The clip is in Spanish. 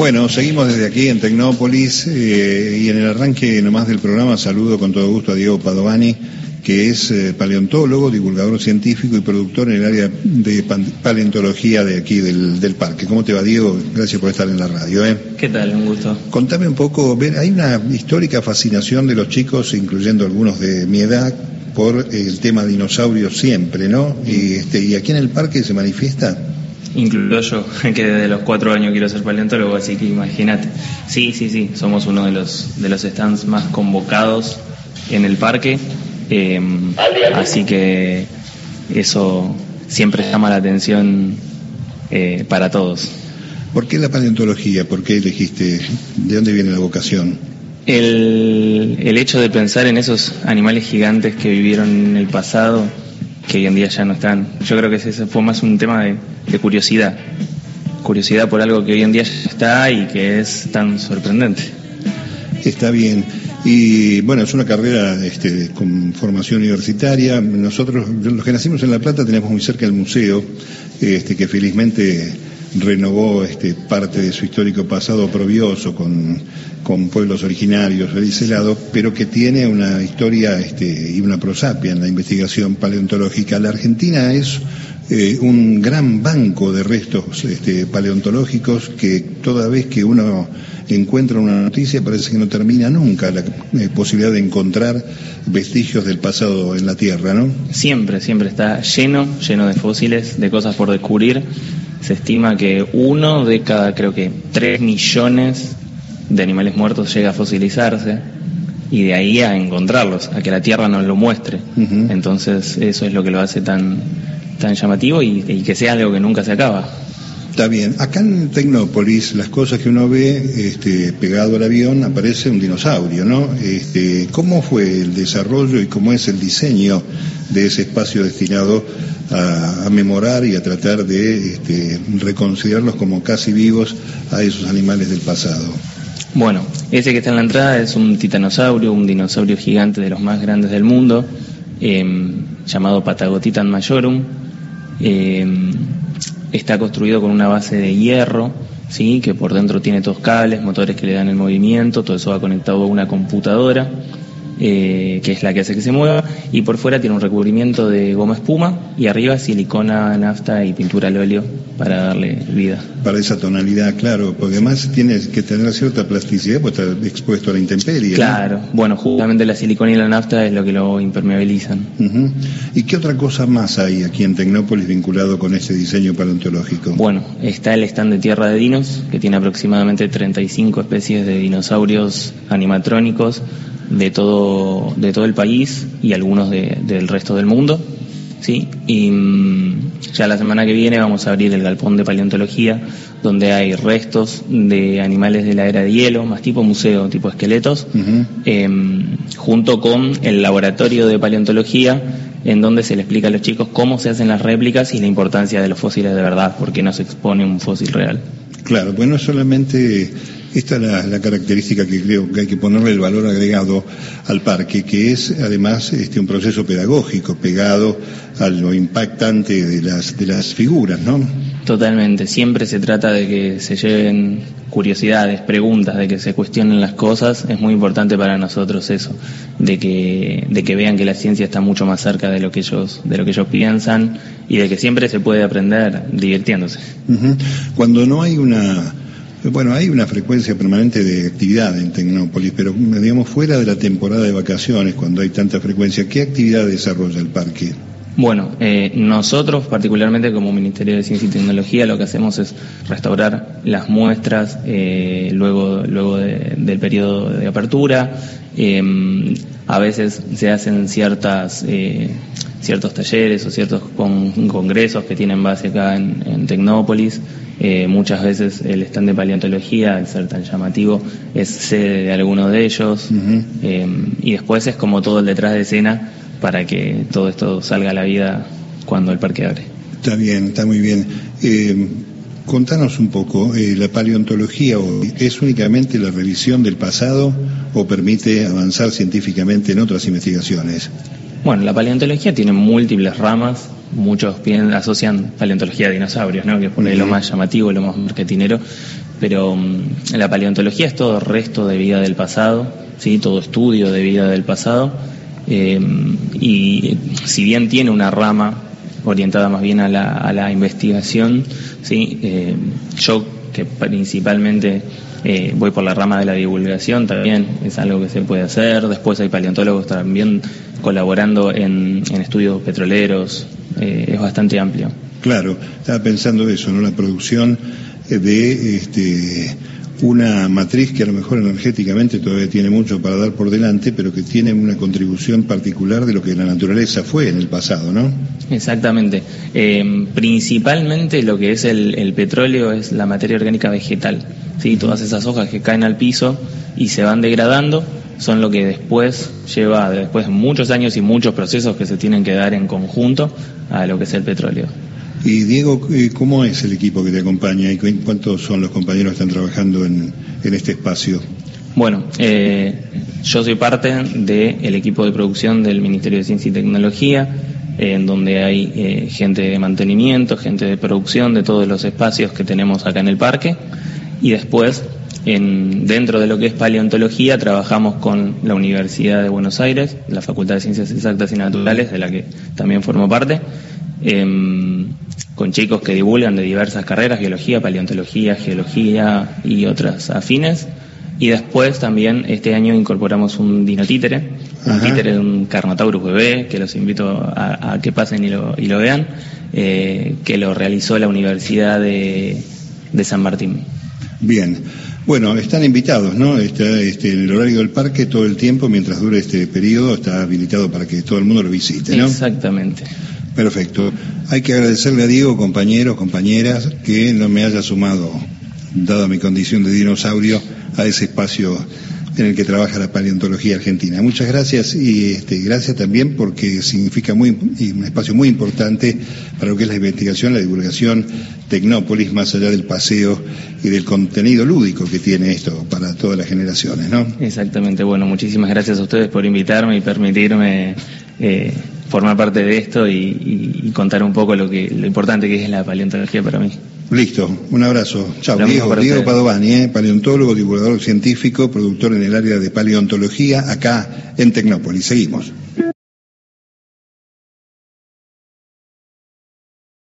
Bueno, seguimos desde aquí en Tecnópolis eh, y en el arranque nomás del programa saludo con todo gusto a Diego Padovani, que es eh, paleontólogo, divulgador científico y productor en el área de paleontología de aquí del, parque. ¿Cómo te va, Diego? Gracias por estar en la radio. ¿eh? ¿Qué tal? Un gusto. Contame un poco, hay una histórica fascinación de los chicos, incluyendo algunos de mi edad, por el tema dinosaurios siempre, ¿no? Y, este, y aquí en el parque se manifiesta. Incluyo yo, que desde los cuatro años quiero ser paleontólogo, así que imagínate. Sí, sí, sí, somos uno de los, de los stands más convocados en el parque, em, así que eso siempre llama la atención eh, para todos. ¿Por qué la paleontología? ¿Por qué elegiste? ¿De dónde viene la vocación? El, el hecho de pensar en esos animales gigantes que vivieron en el pasado que hoy en día ya no están. Yo creo que ese fue más un tema de, curiosidad, curiosidad por algo que hoy en día ya está y que es tan sorprendente. Está bien. Y bueno, es una carrera este, con formación universitaria. Nosotros, los que nacimos en La Plata, tenemos muy cerca el museo, este, que felizmente renovó este, parte de su histórico pasado probioso con, con pueblos originarios de pero que tiene una historia este, y una prosapia en la investigación paleontológica. La Argentina es eh, un gran banco de restos este, paleontológicos que toda vez que uno encuentra una noticia parece que no termina nunca la eh, posibilidad de encontrar vestigios del pasado en la Tierra, ¿no? Siempre, siempre está lleno, lleno de fósiles, de cosas por descubrir se estima que uno de cada, creo que, tres millones de animales muertos llega a fosilizarse y de ahí a encontrarlos, a que la Tierra nos lo muestre. Entonces eso es lo que lo hace tan, tan llamativo y, y que sea algo que nunca se acaba. Está bien. Acá en Tecnópolis, las cosas que uno ve este, pegado al avión, aparece un dinosaurio, ¿no? Este, ¿Cómo fue el desarrollo y cómo es el diseño de ese espacio destinado a, memorar y a tratar de este, reconciliarlos como casi vivos a esos animales del pasado? Bueno, ese que está en la entrada es un titanosaurio, un dinosaurio gigante de los más grandes del mundo, em, llamado Patagotitan majorum. Em, está construido con una base de hierro, ¿sí? que por dentro tiene todos cables, motores que le dan el movimiento, todo eso va conectado a una computadora. Eh, que es la que hace que se mueva, y por fuera tiene un recubrimiento de goma espuma y arriba silicona, nafta y pintura al óleo para darle vida. Para esa tonalidad, claro, porque además tienes que tener cierta plasticidad, pues está expuesto a la intemperie. Claro, bueno, justamente la silicona y la nafta es lo que lo impermeabilizan. ¿Y qué otra cosa más hay aquí en Tecnópolis vinculado con ese diseño paleontológico? Bueno, está el stand de Tierra de Dinos, que tiene aproximadamente 35 especies de dinosaurios animatrónicos de todo, de todo el país y algunos del resto del mundo. ¿sí? Y mm, ya la semana que viene vamos a abrir el galpón de paleontología, donde hay restos de animales de la era de hielo, más tipo museo, tipo esqueletos, em, junto con el laboratorio de paleontología, en donde se le explica a los chicos cómo se hacen las réplicas y la importancia de los fósiles de verdad, porque no se expone un fósil real. Claro, pues no solamente esta es la, característica que creo que hay que ponerle el valor agregado al parque, que es además este, un proceso pedagógico pegado a lo impactante de las, de las figuras, ¿no? Totalmente, siempre se trata de que se lleven curiosidades, preguntas, de que se cuestionen las cosas, es muy importante para nosotros eso, de que, de que vean que la ciencia está mucho más cerca de lo que ellos, de lo que ellos piensan y de que siempre se puede aprender divirtiéndose. Cuando no hay una bueno, hay una frecuencia permanente de actividad en Tecnópolis, pero digamos fuera de la temporada de vacaciones, cuando hay tanta frecuencia, ¿qué actividad desarrolla el parque? Bueno, eh, nosotros particularmente como Ministerio de Ciencia y Tecnología lo que hacemos es restaurar las muestras eh, luego, luego del periodo de apertura. Em, a veces se hacen ciertas, eh, ciertos talleres o ciertos congresos que tienen base acá en Tecnópolis. Eh, muchas veces el stand de paleontología, al ser tan llamativo, es sede de alguno de ellos. Eh, y después es como todo el detrás de escena para que todo esto salga a la vida cuando el parque abre. Está bien, está muy bien. Eh, contanos un poco, ¿la paleontología es únicamente la revisión del pasado o permite avanzar científicamente en otras investigaciones? Bueno, la paleontología tiene múltiples ramas muchos asocian paleontología de dinosaurios, ¿no? que es por lo más llamativo, lo más marketinero, pero mm, la paleontología es todo resto de vida del pasado, ¿sí? todo estudio de vida del pasado, eh, y si bien tiene una rama orientada más bien a la, a la investigación, ¿sí? Eh, yo que principalmente eh, voy por la rama de la divulgación, también es algo que se puede hacer, después hay paleontólogos también colaborando en, en estudios petroleros, es bastante amplio. Claro, estaba pensando eso, ¿no? La producción de este, una matriz que a lo mejor energéticamente todavía tiene mucho para dar por delante, pero que tiene una contribución particular de lo que la naturaleza fue en el pasado, ¿no? Exactamente. Eh, principalmente lo que es el, petróleo es la materia orgánica vegetal. ¿sí? Todas esas hojas que caen al piso y se van degradando son lo que después lleva, después de muchos años y muchos procesos que se tienen que dar en conjunto a lo que es el petróleo. Y Diego, eh, ¿cómo es el equipo que te acompaña y cuántos son los compañeros que están trabajando en, este espacio? Bueno, eh, yo soy parte del equipo de producción del Ministerio de Ciencia y Tecnología, en donde hay eh, gente de mantenimiento, gente de producción de todos los espacios que tenemos acá en el parque. Y después, en, dentro de lo que es paleontología, trabajamos con la Universidad de Buenos Aires, la Facultad de Ciencias Exactas y Naturales, de la que también formo parte. Em, con chicos que divulgan de diversas carreras, biología, paleontología, geología y otras afines. Y después también este año incorporamos un dinotítere, un títere de un Carnotaurus bebé, que los invito a, que pasen y lo, y lo vean, eh, que lo realizó la Universidad de, San Martín. Bien. Bueno, están invitados, ¿no? Está este, en el horario del parque todo el tiempo, mientras dure este periodo, está habilitado para que todo el mundo lo visite, ¿no? Exactamente. Perfecto. Hay que agradecerle a Diego, compañeros, compañeras, que no me haya sumado, dada mi condición de dinosaurio, a ese espacio en el que trabaja la paleontología argentina. Muchas gracias y este, gracias también porque significa muy, un espacio muy importante para lo que es la investigación, la divulgación Tecnópolis, más allá del paseo y del contenido lúdico que tiene esto para todas las generaciones, ¿no? Exactamente. Bueno, muchísimas gracias a ustedes por invitarme y permitirme eh, formar parte de esto y, contar un poco lo que lo importante que es la paleontología para mí. Listo, un abrazo. Chao, Diego, Diego Padovani, ¿eh? paleontólogo, divulgador científico, productor en el área de paleontología, acá en Tecnópolis. Seguimos.